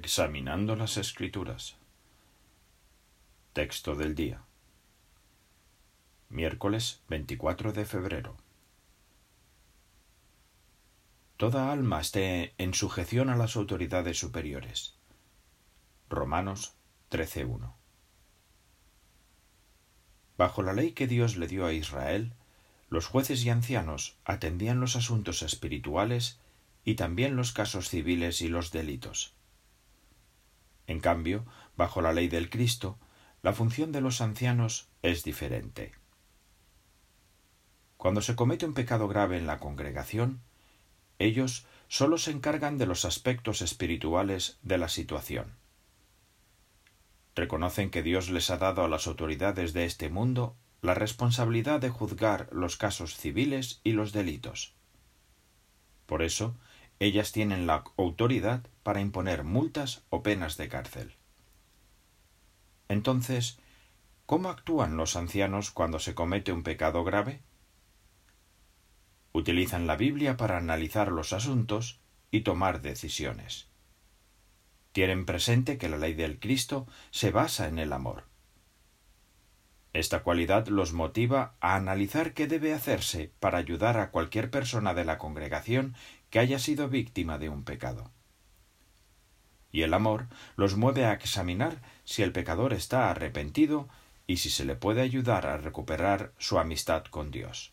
Examinando las Escrituras. Texto del día. Miércoles 24 de febrero. Toda alma esté en sujeción a las autoridades superiores. Romanos 13.1. Bajo la ley que Dios le dio a Israel, los jueces y ancianos atendían los asuntos espirituales y también los casos civiles y los delitos. En cambio, bajo la ley del Cristo, la función de los ancianos es diferente. Cuando se comete un pecado grave en la congregación, ellos sólo se encargan de los aspectos espirituales de la situación. Reconocen que Dios les ha dado a las autoridades de este mundo la responsabilidad de juzgar los casos civiles y los delitos. Por eso, ellas tienen la autoridad para imponer multas o penas de cárcel. Entonces, ¿cómo actúan los ancianos cuando se comete un pecado grave? Utilizan la Biblia para analizar los asuntos y tomar decisiones. Tienen presente que la ley del Cristo se basa en el amor. Esta cualidad los motiva a analizar qué debe hacerse para ayudar a cualquier persona de la congregación que haya sido víctima de un pecado. Y el amor los mueve a examinar si el pecador está arrepentido y si se le puede ayudar a recuperar su amistad con Dios.